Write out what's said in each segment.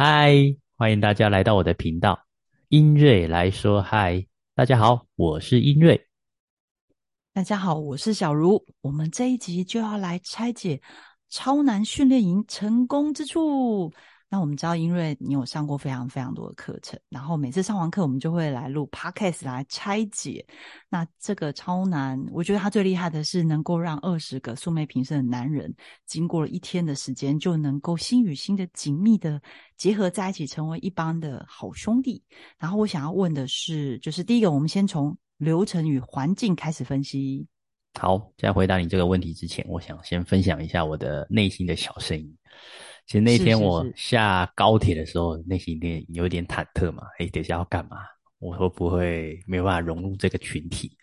嗨，欢迎大家来到我的频道，音瑞来说嗨。大家好，我是音瑞。大家好，我是小茹。我们这一集就要来拆解超难训练营成功之处。那我们知道，英瑞你有上过非常非常多的课程，然后每次上完课，我们就会来录 podcast 来拆解。那这个超难，我觉得他最厉害的是能够让二十个素昧平生的男人，经过了一天的时间，就能够心与心的紧密的结合在一起，成为一帮的好兄弟。然后我想要问的是，就是第一个，我们先从流程与环境开始分析。好，在回答你这个问题之前，我想先分享一下我的内心的小声音。其实那天我下高铁的时候，内心点有点忐忑嘛。哎，等下要干嘛？我会不会没有办法融入这个群体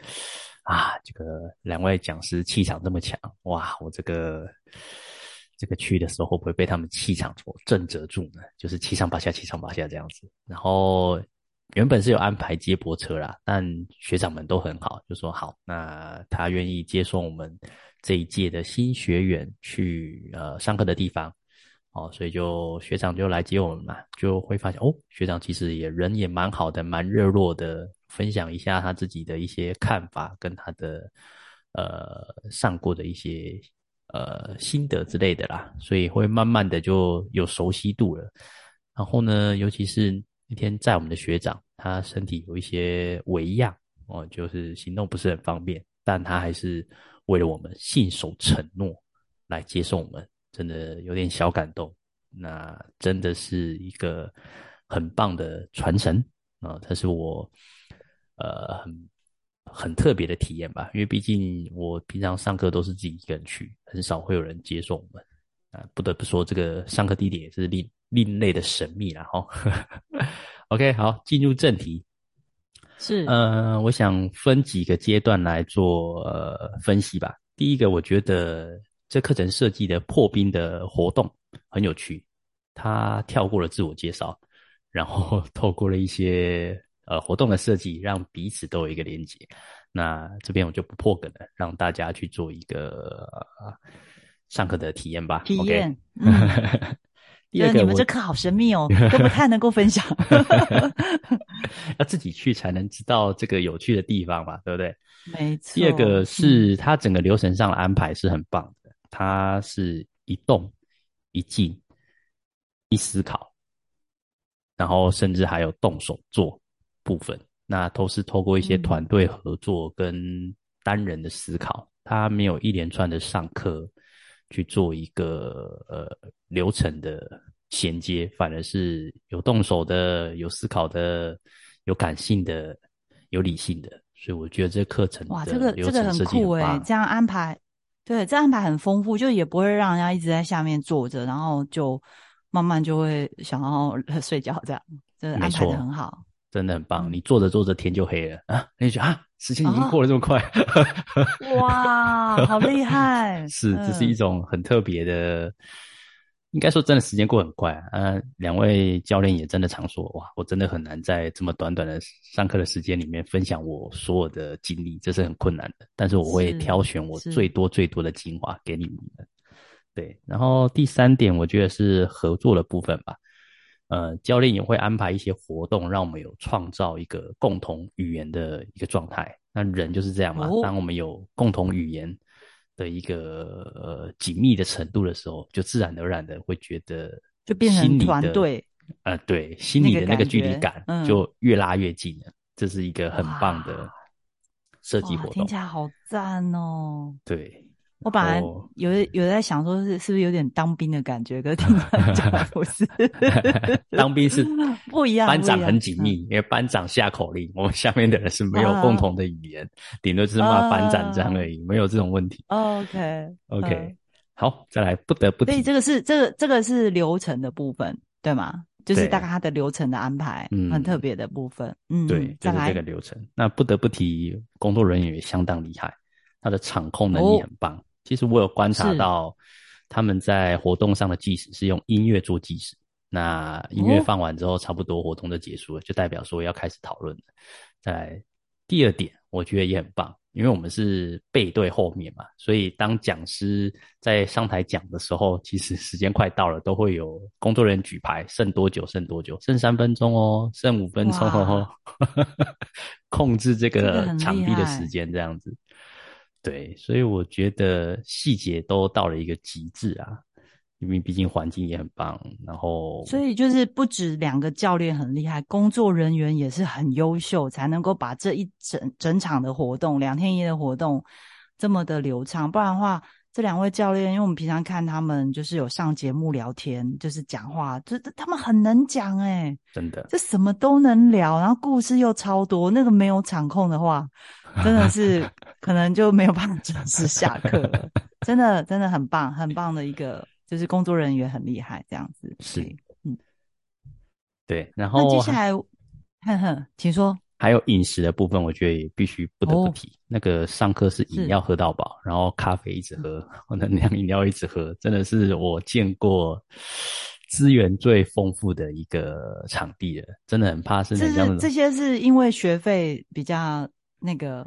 啊？这个两位讲师气场这么强，哇！我这个这个去的时候会不会被他们气场所震慑住呢？就是七上八下，七上八下这样子。然后原本是有安排接驳车啦，但学长们都很好，就说好，那他愿意接送我们这一届的新学员去呃上课的地方。哦，所以就学长就来接我们嘛，就会发现哦，学长其实也人也蛮好的，蛮热络的，分享一下他自己的一些看法跟他的呃上过的一些呃心得之类的啦，所以会慢慢的就有熟悉度了。然后呢，尤其是那天在我们的学长，他身体有一些微恙哦，就是行动不是很方便，但他还是为了我们信守承诺来接送我们。真的有点小感动，那真的是一个很棒的传承啊！它是我呃很很特别的体验吧，因为毕竟我平常上课都是自己一个人去，很少会有人接送我们啊。不得不说，这个上课地点也是另另类的神秘了哈。OK，好，进入正题，是呃，我想分几个阶段来做呃分析吧。第一个，我觉得。这课程设计的破冰的活动很有趣，他跳过了自我介绍，然后 透过了一些呃活动的设计，让彼此都有一个连接。那这边我就不破梗了，让大家去做一个上课的体验吧。体验。第二个，你们这课好神秘哦，都不太能够分享。要自己去才能知道这个有趣的地方嘛，对不对？没错。第二个是它整个流程上的安排是很棒。它是一动一静一思考，然后甚至还有动手做部分，那都是透过一些团队合作跟单人的思考，它没有一连串的上课去做一个呃流程的衔接，反而是有动手的、有思考的、有感性的、有理性的，所以我觉得这课程哇，这个这个很酷哎，这样安排。对，这安排很丰富，就也不会让人家一直在下面坐着，然后就慢慢就会想要 睡觉这样。这安排的很好，真的很棒。你坐着坐着天就黑了啊，你就啊，时间已经过了这么快？哇，好厉害！是，这是一种很特别的。应该说，真的时间过很快啊！两位教练也真的常说，哇，我真的很难在这么短短的上课的时间里面分享我所有的经历，这是很困难的。但是我会挑选我最多最多的精华给你们。对，然后第三点，我觉得是合作的部分吧。呃，教练也会安排一些活动，让我们有创造一个共同语言的一个状态。那人就是这样嘛，当我们有共同语言。的一个呃紧密的程度的时候，就自然而然的会觉得就变成团队，呃，对，心里的那个距离感就越拉越近了。这是一个很棒的设计活动，听起来好赞哦。对。我本来有有在想说，是是不是有点当兵的感觉？可是听讲不是，当兵是 不一样。班长很紧密，因为班长下口令，我们下面的人是没有共同的语言，顶多是骂班长这样而已，没有这种问题。OK OK，好，再来不得不提。所以这个是这个这个是流程的部分，对吗？就是大概它的流程的安排，嗯，很特别的部分。嗯，对，就是这个流程。那不得不提，工作人员也相当厉害，他的场控能力很棒。其实我有观察到，他们在活动上的计时是用音乐做计时。那音乐放完之后，差不多活动就结束了，就代表说要开始讨论了。在第二点，我觉得也很棒，因为我们是背对后面嘛，所以当讲师在上台讲的时候，其实时间快到了，都会有工作人员举牌，剩多久？剩多久？剩三分钟哦，剩五分钟哦，控制这个场地的时间这样子。对，所以我觉得细节都到了一个极致啊。因为毕竟环境也很棒，然后所以就是不止两个教练很厉害，工作人员也是很优秀，才能够把这一整整场的活动两天一夜的活动这么的流畅。不然的话，这两位教练，因为我们平常看他们就是有上节目聊天，就是讲话，这他们很能讲哎，真的，这什么都能聊，然后故事又超多。那个没有场控的话，真的是可能就没有办法准时下课了。真的，真的很棒，很棒的一个。就是工作人员很厉害，这样子是，嗯，对。然后接下来，哼哼，请说。还有饮食的部分，我觉得也必须不得不提。那个上课是饮料喝到饱，然后咖啡一直喝，能量饮料一直喝，真的是我见过资源最丰富的一个场地了。真的很怕是这样这些是因为学费比较那个。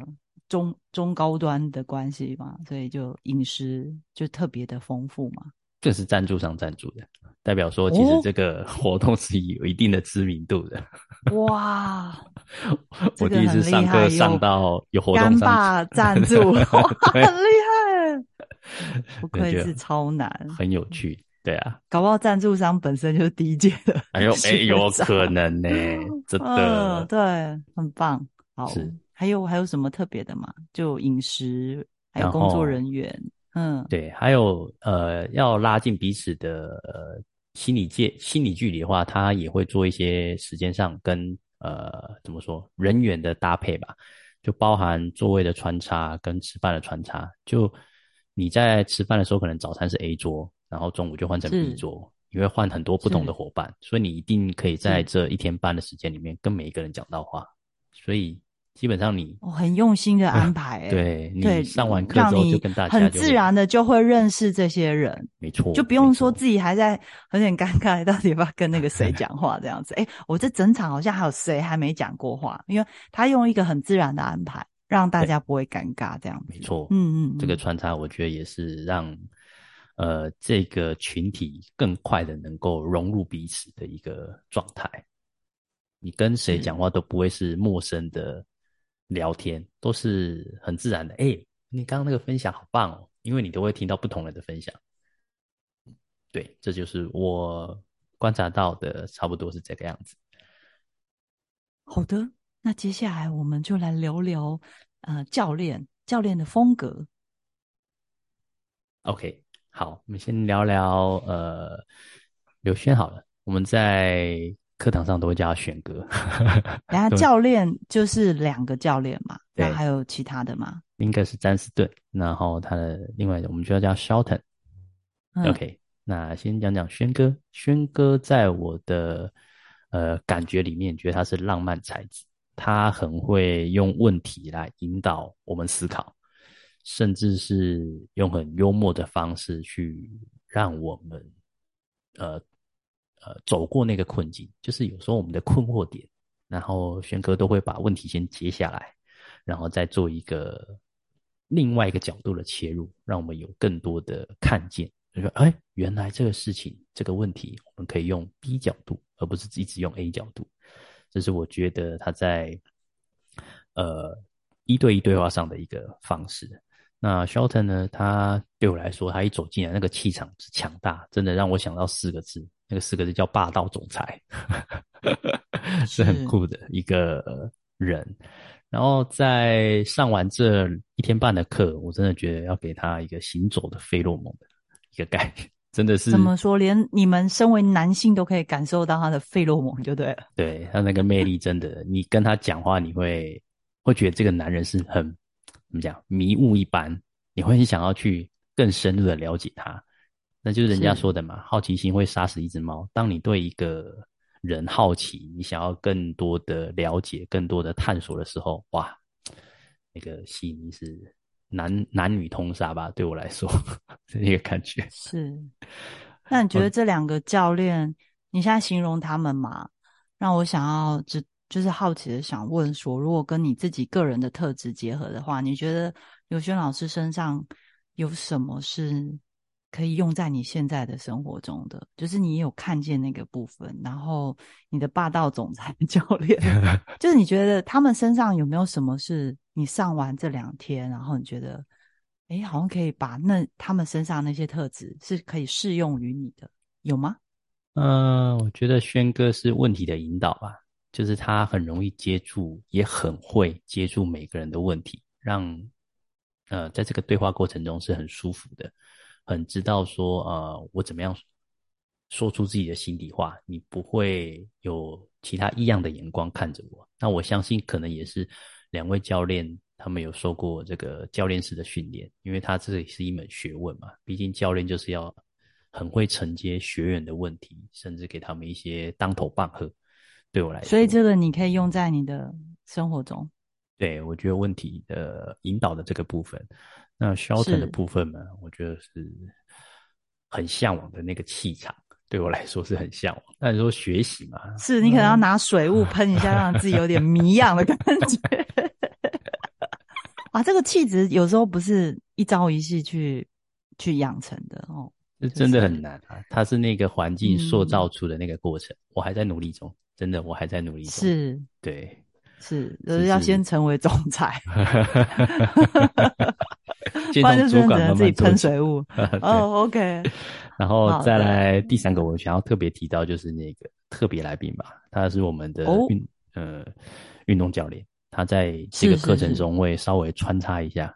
中中高端的关系嘛，所以就饮食就特别的丰富嘛。这是赞助商赞助的，代表说其实这个活动是有一定的知名度的。哇，我第一次上课上到有活动赞 助，很厉害，不愧是超难，很有趣。对啊，搞不好赞助商本身就是第一届的，哎呦，哎，有可能呢，真的，对，很棒，好。还有还有什么特别的吗？就饮食，还有工作人员，嗯，对，还有呃，要拉近彼此的呃心理界、心理距离的话，他也会做一些时间上跟呃怎么说人员的搭配吧，就包含座位的穿插跟吃饭的穿插。就你在吃饭的时候，可能早餐是 A 桌，然后中午就换成 B 桌，因为换很多不同的伙伴，所以你一定可以在这一天半的时间里面跟每一个人讲到话，所以。基本上你很用心的安排，对对，上完课之后就跟大家很自然的就会认识这些人，没错，就不用说自己还在有点尴尬，到底要不要跟那个谁讲话这样子。哎，我这整场好像还有谁还没讲过话，因为他用一个很自然的安排，让大家不会尴尬这样子。没错，嗯嗯，这个穿插我觉得也是让呃这个群体更快的能够融入彼此的一个状态。你跟谁讲话都不会是陌生的。聊天都是很自然的。哎，你刚刚那个分享好棒哦，因为你都会听到不同人的分享。对，这就是我观察到的，差不多是这个样子。好的，那接下来我们就来聊聊呃教练教练的风格。OK，好，我们先聊聊呃刘轩好了，我们在。课堂上都会叫他选歌。然后 教练就是两个教练嘛，那还有其他的吗？应该是詹斯顿，然后他的另外我们就要叫 Shelton。OK，那先讲讲轩哥。轩哥在我的呃感觉里面，觉得他是浪漫才子，他很会用问题来引导我们思考，甚至是用很幽默的方式去让我们呃。呃，走过那个困境，就是有时候我们的困惑点，然后轩哥都会把问题先接下来，然后再做一个另外一个角度的切入，让我们有更多的看见。就说，哎，原来这个事情这个问题，我们可以用 B 角度，而不是一直用 A 角度。这是我觉得他在呃一对一对话上的一个方式。那 Shelton 呢，他对我来说，他一走进来，那个气场是强大，真的让我想到四个字。那个四个字叫霸道总裁，是很酷的一个人。然后在上完这一天半的课，我真的觉得要给他一个行走的费洛蒙的一个概念，真的是怎么说？连你们身为男性都可以感受到他的费洛蒙，就对了。对他那个魅力，真的，你跟他讲话，你会会觉得这个男人是很怎么讲迷雾一般，你会想要去更深入的了解他。那就是人家说的嘛，好奇心会杀死一只猫。当你对一个人好奇，你想要更多的了解、更多的探索的时候，哇，那个吸引力是男男女通杀吧？对我来说，是一个感觉。是。那你觉得这两个教练，你现在形容他们嘛，让我想要知就是好奇的想问说，如果跟你自己个人的特质结合的话，你觉得刘轩老师身上有什么是可以用在你现在的生活中的？就是你有看见那个部分，然后你的霸道总裁教练，就是你觉得他们身上有没有什么是你上完这两天，然后你觉得，哎，好像可以把那他们身上那些特质是可以适用于你的，有吗？嗯，我觉得轩哥是问题的引导吧，就是他很容易接住，也很会接住每个人的问题，让呃在这个对话过程中是很舒服的，很知道说呃我怎么样说出自己的心底话，你不会有其他异样的眼光看着我。那我相信可能也是两位教练他们有受过这个教练式的训练，因为他这也是一门学问嘛，毕竟教练就是要。很会承接学员的问题，甚至给他们一些当头棒喝。对我来说，所以这个你可以用在你的生活中。对，我觉得问题的引导的这个部分，那 Shelton 的部分呢，我觉得是很向往的那个气场，对我来说是很向往。但是说学习嘛，是你可能要拿水雾喷一下，让自己有点迷样的感觉。啊，这个气质有时候不是一朝一夕去去养成的哦。这真的很难啊！它是那个环境塑造出的那个过程，我还在努力中。真的，我还在努力中。是，对，是，就是要先成为总裁，不然就主管自己喷水雾。哦，OK。然后再来第三个，我想要特别提到就是那个特别来宾吧，他是我们的运呃运动教练，他在这个课程中会稍微穿插一下，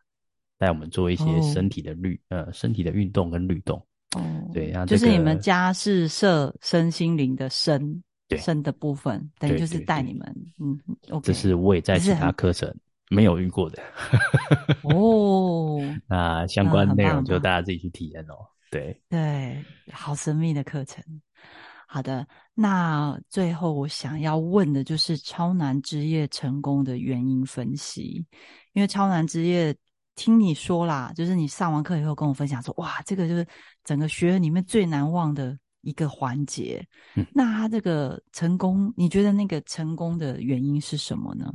带我们做一些身体的律呃身体的运动跟律动。哦，对，就是你们家是设身心灵的身，身的部分，等于就是带你们，嗯，OK，这是我也在其他课程没有遇过的。哦，那相关内容就大家自己去体验哦。对对，好神秘的课程。好的，那最后我想要问的就是超难之夜成功的原因分析，因为超难之夜。听你说啦，就是你上完课以后跟我分享说，哇，这个就是整个学院里面最难忘的一个环节。嗯，那他这个成功，你觉得那个成功的原因是什么呢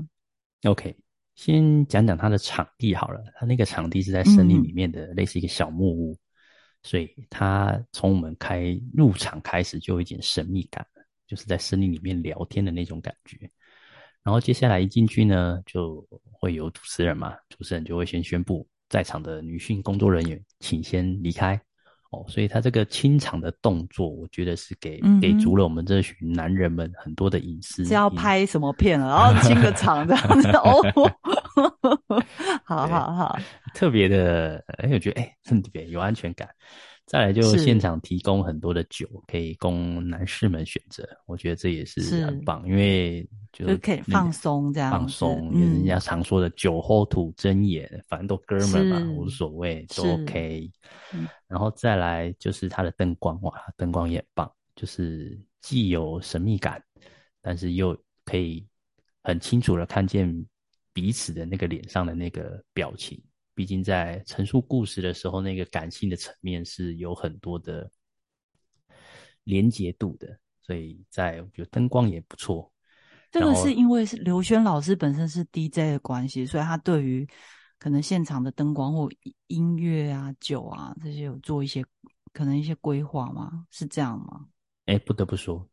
？OK，先讲讲他的场地好了。他那个场地是在森林里面的，类似一个小木屋，所以他从我们开入场开始就有一点神秘感，就是在森林里面聊天的那种感觉。然后接下来一进去呢，就会有主持人嘛，主持人就会先宣布在场的女性工作人员请先离开哦，所以他这个清场的动作，我觉得是给给足了我们这群男人们很多的隐私。是要拍什么片了？然后清个场这样子 哦，好好好，特别的，哎，我觉得哎，特别有安全感。再来就现场提供很多的酒，可以供男士们选择，我觉得这也是很棒，因为就可以放松这样，放松，人家常说的酒后吐真言，反正都哥们嘛，无所谓，都 OK。然后再来就是它的灯光，哇，灯光也棒，就是既有神秘感，但是又可以很清楚的看见彼此的那个脸上的那个表情。毕竟在陈述故事的时候，那个感性的层面是有很多的连结度的，所以在我觉得灯光也不错。这个是因为是刘轩老师本身是 DJ 的关系，所以他对于可能现场的灯光或音乐啊、酒啊这些有做一些可能一些规划吗？是这样吗？哎，不得不说。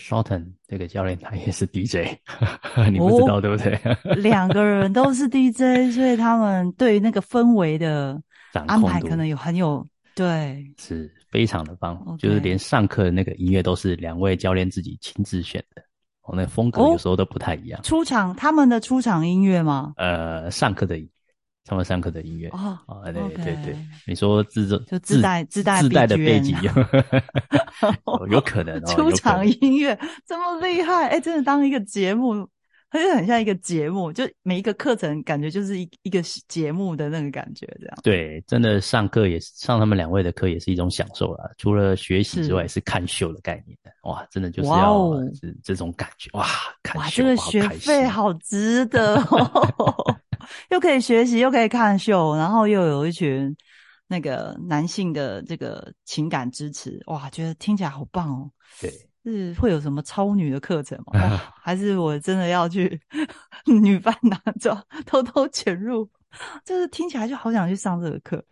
Shorten 这个教练他也是 DJ，你不知道对不对？两个人都是 DJ，所以他们对于那个氛围的安排可能有很有对，是非常的棒。就是连上课的那个音乐都是两位教练自己亲自选的，哦，那风格有时候都不太一样。出场他们的出场音乐吗？呃，上课的。他们上课的音乐。哦，对对对，你说自就自带自带自带的背景，有可能 出场音乐这么厉害，哎，真的当一个节目，它就很像一个节目，就每一个课程感觉就是一一个节目的那个感觉，这样。对，真的上课也是上他们两位的课也是一种享受啦。除了学习之外，是。看秀的概念的，哇，真的就是要是这种感觉，哇，看秀，哇，这个学费好值得。又可以学习，又可以看秀，然后又有一群那个男性的这个情感支持，哇，觉得听起来好棒哦。对，是会有什么超女的课程吗？还是我真的要去 女扮男装，偷偷潜入？就是听起来就好想去上这个课。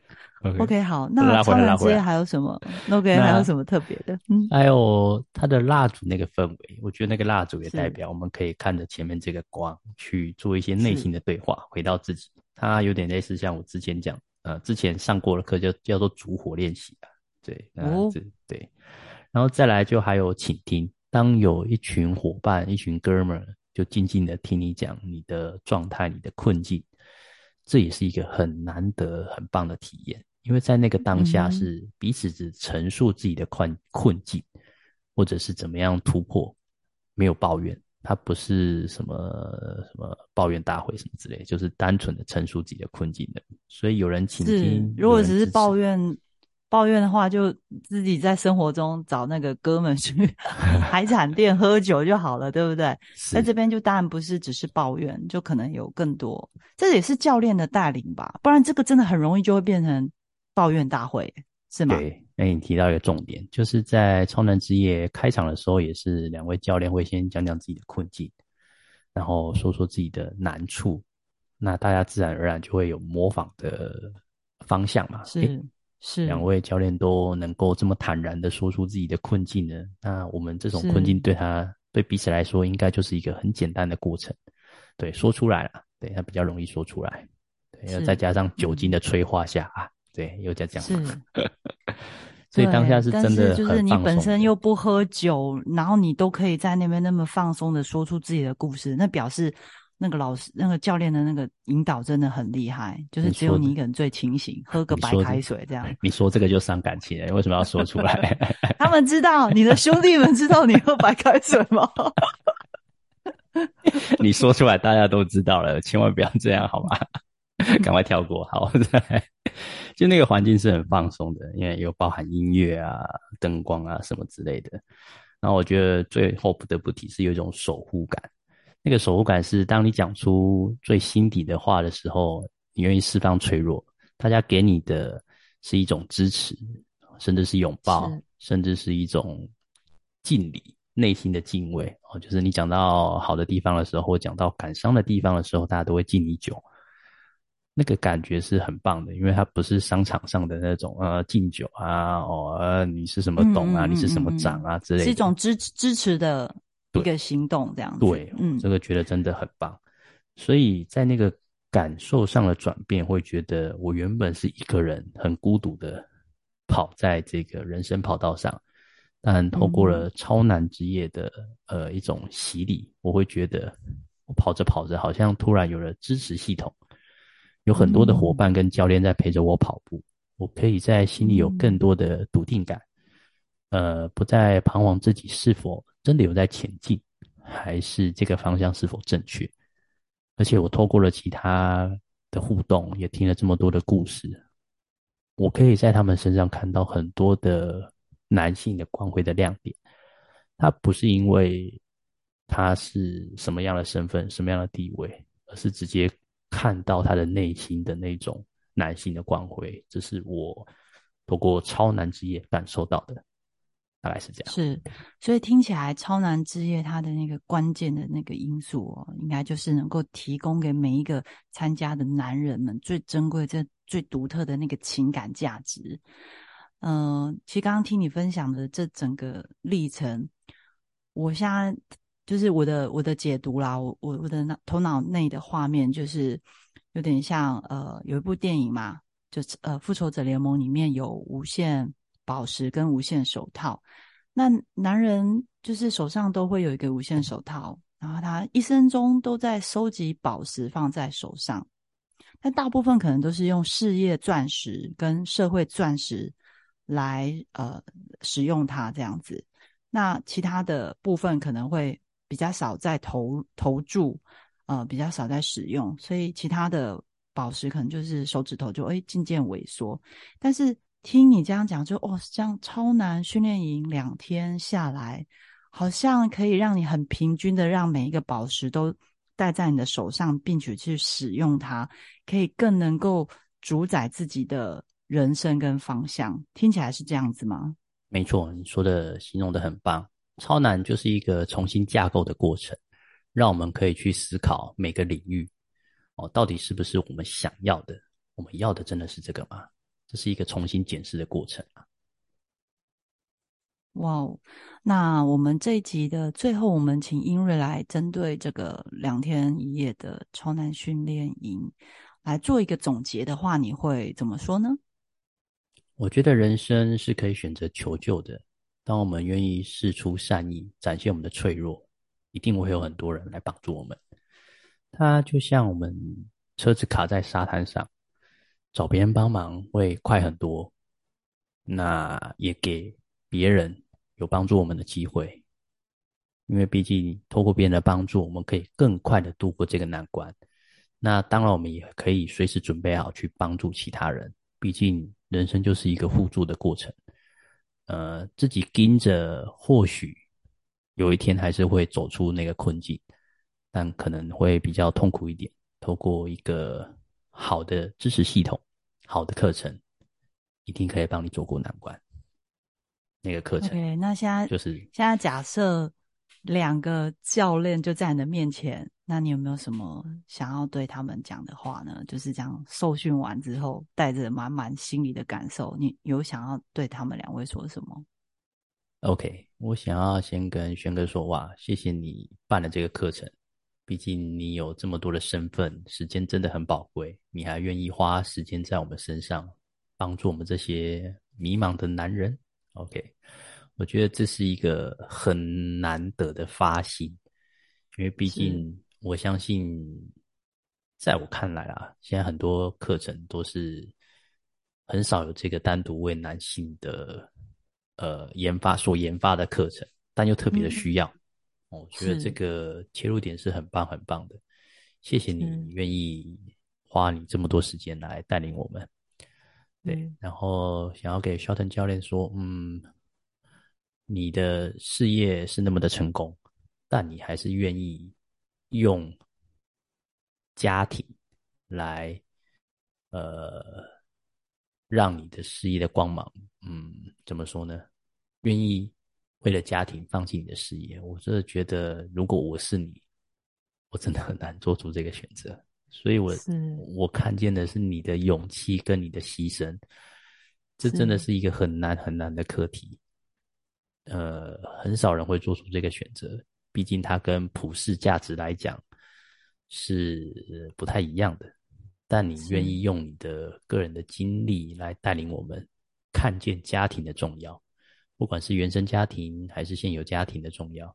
OK，好，那超男之夜还有什么？OK，还有什么特别的？嗯，还有它的蜡烛那个氛围，我觉得那个蜡烛也代表我们可以看着前面这个光去做一些内心的对话，回到自己。它有点类似像我之前讲，呃，之前上过的课叫叫做烛火练习啊。对，哦，对，然后再来就还有倾听，当有一群伙伴、一群哥们儿就静静的听你讲你的状态、你的困境，这也是一个很难得、很棒的体验。因为在那个当下是彼此只陈述自己的困困境，或者是怎么样突破，没有抱怨，它不是什么什么抱怨大会什么之类，就是单纯的陈述自己的困境的。所以有人倾听，如果只是抱怨抱怨的话，就自己在生活中找那个哥们去 海产店喝酒就好了，对不对？在这边就当然不是只是抱怨，就可能有更多，这也是教练的带领吧，不然这个真的很容易就会变成。抱怨大会是吗？对，那你提到一个重点，就是在超能之夜开场的时候，也是两位教练会先讲讲自己的困境，然后说说自己的难处，那大家自然而然就会有模仿的方向嘛。是是，两位教练都能够这么坦然的说出自己的困境呢，那我们这种困境对他对彼此来说，应该就是一个很简单的过程。对，说出来了，对他比较容易说出来。对，要再加上酒精的催化下啊。对，又在讲，是，所以当下是真的就是你本身又不喝酒，然后你都可以在那边那么放松的说出自己的故事，那表示那个老师、那个教练的那个引导真的很厉害。就是只有你一个人最清醒，喝个白开水这样。你说这个就伤感情了，为什么要说出来？他们知道，你的兄弟们知道你喝白开水吗？你说出来，大家都知道了，千万不要这样，好吗？赶快跳过，好，再就那个环境是很放松的，因为有包含音乐啊、灯光啊什么之类的。然后我觉得最后不得不提是有一种守护感，那个守护感是当你讲出最心底的话的时候，你愿意释放脆弱，大家给你的是一种支持，甚至是拥抱，甚至是一种敬礼，内心的敬畏哦。就是你讲到好的地方的时候，或讲到感伤的地方的时候，大家都会敬你酒。那个感觉是很棒的，因为它不是商场上的那种呃敬酒啊，哦，你是什么董啊，你是什么长啊之类的，是一种支支持的一个行动，这样子。对，嗯，这个觉得真的很棒。所以在那个感受上的转变，会觉得我原本是一个人很孤独的跑在这个人生跑道上，但透过了超难之夜的呃一种洗礼，我会觉得我跑着跑着，好像突然有了支持系统。有很多的伙伴跟教练在陪着我跑步，我可以在心里有更多的笃定感，呃，不再彷徨自己是否真的有在前进，还是这个方向是否正确。而且我透过了其他的互动，也听了这么多的故事，我可以在他们身上看到很多的男性的光辉的亮点。他不是因为他是什么样的身份、什么样的地位，而是直接。看到他的内心的那种男性的光辉，这是我透过超男之夜感受到的，大概是这样。是，所以听起来超男之夜它的那个关键的那个因素哦，应该就是能够提供给每一个参加的男人们最珍贵、最最独特的那个情感价值。嗯，其实刚刚听你分享的这整个历程，我现在。就是我的我的解读啦，我我我的头脑内的画面就是有点像呃，有一部电影嘛，就是呃，复仇者联盟里面有无限宝石跟无限手套，那男人就是手上都会有一个无限手套，然后他一生中都在收集宝石放在手上，但大部分可能都是用事业钻石跟社会钻石来呃使用它这样子，那其他的部分可能会。比较少在投投注，呃，比较少在使用，所以其他的宝石可能就是手指头就哎渐渐萎缩。但是听你这样讲，就哦，这样超难训练营两天下来，好像可以让你很平均的让每一个宝石都戴在你的手上，并且去使用它，可以更能够主宰自己的人生跟方向。听起来是这样子吗？没错，你说的形容的很棒。超难就是一个重新架构的过程，让我们可以去思考每个领域哦，到底是不是我们想要的？我们要的真的是这个吗？这是一个重新检视的过程啊。哇哦，那我们这一集的最后，我们请英瑞来针对这个两天一夜的超难训练营来做一个总结的话，你会怎么说呢？我觉得人生是可以选择求救的。当我们愿意试出善意，展现我们的脆弱，一定会有很多人来帮助我们。它就像我们车子卡在沙滩上，找别人帮忙会快很多。那也给别人有帮助我们的机会，因为毕竟透过别人的帮助，我们可以更快的度过这个难关。那当然，我们也可以随时准备好去帮助其他人。毕竟人生就是一个互助的过程。呃，自己盯着，或许有一天还是会走出那个困境，但可能会比较痛苦一点。透过一个好的支持系统、好的课程，一定可以帮你走过难关。那个课程，OK，那现在就是现在假设两个教练就在你的面前。那你有没有什么想要对他们讲的话呢？就是这样受训完之后，带着满满心里的感受，你有想要对他们两位说什么？OK，我想要先跟轩哥说哇，谢谢你办了这个课程。毕竟你有这么多的身份，时间真的很宝贵，你还愿意花时间在我们身上，帮助我们这些迷茫的男人。OK，我觉得这是一个很难得的发心，因为毕竟。我相信，在我看来啊，现在很多课程都是很少有这个单独为男性的呃研发所研发的课程，但又特别的需要。我觉得这个切入点是很棒很棒的。谢谢你愿意花你这么多时间来带领我们。对，然后想要给肖腾教练说，嗯，你的事业是那么的成功，但你还是愿意。用家庭来，呃，让你的事业的光芒，嗯，怎么说呢？愿意为了家庭放弃你的事业，我真的觉得，如果我是你，我真的很难做出这个选择。所以，我我看见的是你的勇气跟你的牺牲，这真的是一个很难很难的课题。呃，很少人会做出这个选择。毕竟它跟普世价值来讲是不太一样的，但你愿意用你的个人的经历来带领我们看见家庭的重要，不管是原生家庭还是现有家庭的重要，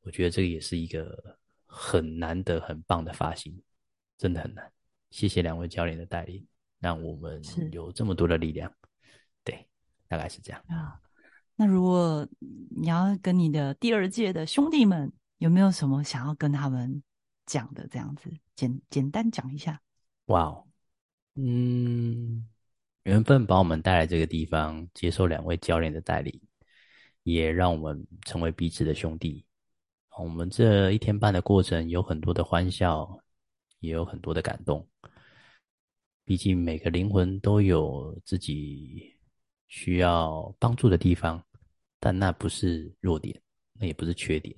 我觉得这个也是一个很难得、很棒的发型，真的很难。谢谢两位教练的带领，让我们有这么多的力量。对，大概是这样啊。那如果你要跟你的第二届的兄弟们，有没有什么想要跟他们讲的？这样子简简单讲一下。哇哦，嗯，缘分把我们带来这个地方，接受两位教练的带领，也让我们成为彼此的兄弟。我们这一天半的过程，有很多的欢笑，也有很多的感动。毕竟每个灵魂都有自己需要帮助的地方。但那不是弱点，那也不是缺点，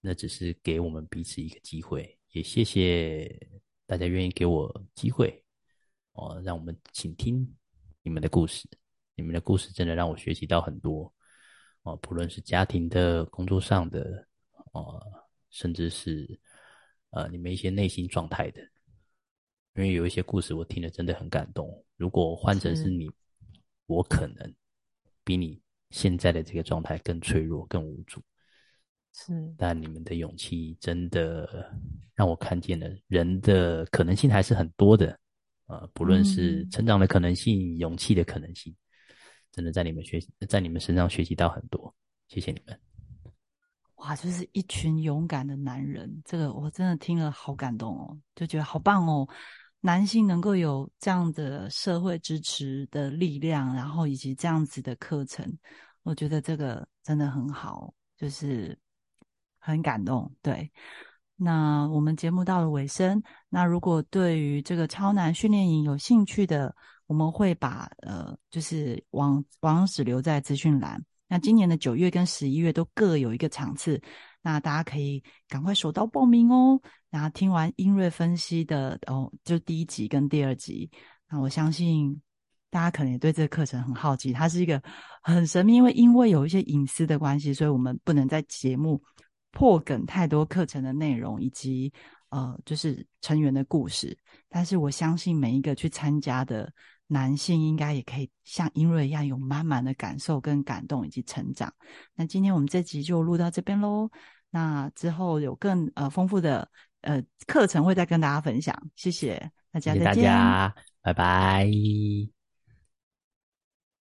那只是给我们彼此一个机会。也谢谢大家愿意给我机会，哦，让我们倾听你们的故事。你们的故事真的让我学习到很多，哦，不论是家庭的、工作上的，哦，甚至是呃你们一些内心状态的。因为有一些故事我听了真的很感动。如果换成是你，我可能比你。现在的这个状态更脆弱、更无助，是。但你们的勇气真的让我看见了人的可能性还是很多的，呃，不论是成长的可能性、勇气的可能性，真的在你们学习，在你们身上学习到很多。谢谢你们。哇，就是一群勇敢的男人，这个我真的听了好感动哦，就觉得好棒哦。男性能够有这样的社会支持的力量，然后以及这样子的课程，我觉得这个真的很好，就是很感动。对，那我们节目到了尾声，那如果对于这个超难训练营有兴趣的，我们会把呃，就是网网址留在资讯栏。那今年的九月跟十一月都各有一个场次，那大家可以赶快手到报名哦。然后听完音乐分析的哦，就第一集跟第二集，那我相信大家可能也对这个课程很好奇。它是一个很神秘，因为因为有一些隐私的关系，所以我们不能在节目破梗太多课程的内容以及呃，就是成员的故事。但是我相信每一个去参加的。男性应该也可以像英瑞一样有满满的感受跟感动以及成长。那今天我们这集就录到这边喽。那之后有更呃丰富的呃课程会再跟大家分享。谢谢大家，谢谢大家，拜拜。